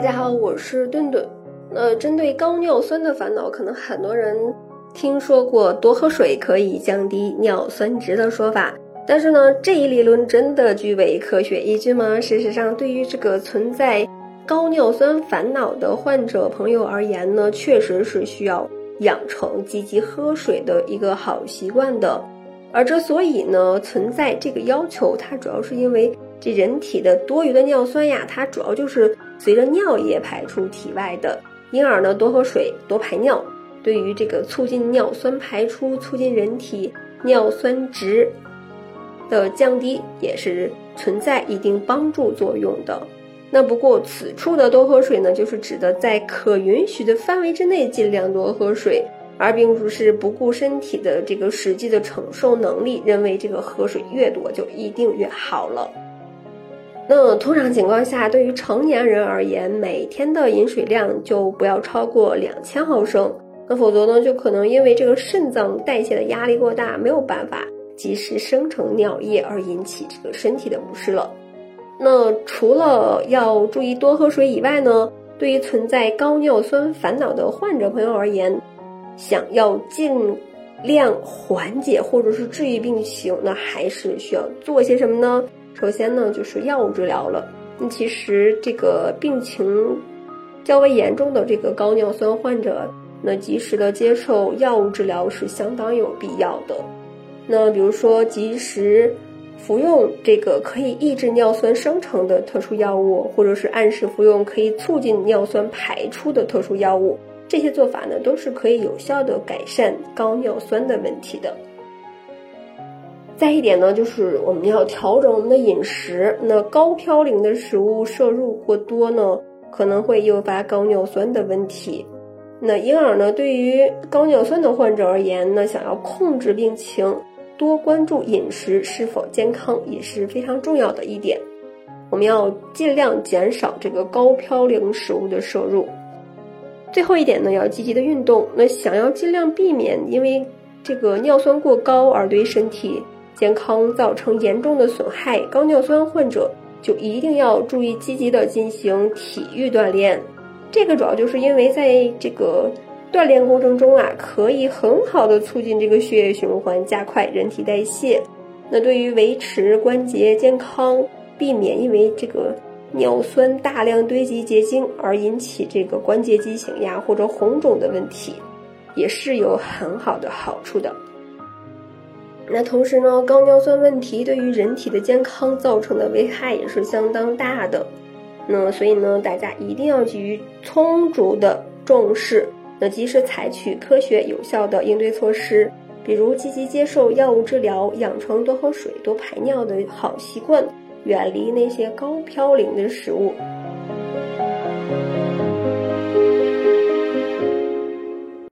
大家好，我是顿顿。那针对高尿酸的烦恼，可能很多人听说过多喝水可以降低尿酸值的说法，但是呢，这一理论真的具备科学依据吗？事实上，对于这个存在高尿酸烦恼的患者朋友而言呢，确实是需要养成积极喝水的一个好习惯的。而之所以呢存在这个要求，它主要是因为这人体的多余的尿酸呀，它主要就是随着尿液排出体外的，因而呢多喝水、多排尿，对于这个促进尿酸排出、促进人体尿酸值的降低也是存在一定帮助作用的。那不过此处的多喝水呢，就是指的在可允许的范围之内尽量多喝水。而并不是不顾身体的这个实际的承受能力，认为这个喝水越多就一定越好了。那通常情况下，对于成年人而言，每天的饮水量就不要超过两千毫升。那否则呢，就可能因为这个肾脏代谢的压力过大，没有办法及时生成尿液，而引起这个身体的不适了。那除了要注意多喝水以外呢，对于存在高尿酸烦恼的患者朋友而言，想要尽量缓解或者是治愈病情，那还是需要做些什么呢？首先呢，就是药物治疗了。那其实这个病情较为严重的这个高尿酸患者，那及时的接受药物治疗是相当有必要的。那比如说及时服用这个可以抑制尿酸生成的特殊药物，或者是按时服用可以促进尿酸排出的特殊药物。这些做法呢，都是可以有效的改善高尿酸的问题的。再一点呢，就是我们要调整我们的饮食。那高嘌呤的食物摄入过多呢，可能会诱发高尿酸的问题。那因而呢，对于高尿酸的患者而言呢，想要控制病情，多关注饮食是否健康也是非常重要的一点。我们要尽量减少这个高嘌呤食物的摄入。最后一点呢，要积极的运动。那想要尽量避免因为这个尿酸过高而对身体健康造成严重的损害，高尿酸患者就一定要注意积极的进行体育锻炼。这个主要就是因为在这个锻炼过程中啊，可以很好的促进这个血液循环，加快人体代谢。那对于维持关节健康，避免因为这个。尿酸大量堆积结晶而引起这个关节畸形呀或者红肿的问题，也是有很好的好处的。那同时呢，高尿酸问题对于人体的健康造成的危害也是相当大的。那所以呢，大家一定要给予充足的重视，那及时采取科学有效的应对措施，比如积极接受药物治疗，养成多喝水、多排尿的好习惯。远离那些高嘌呤的食物。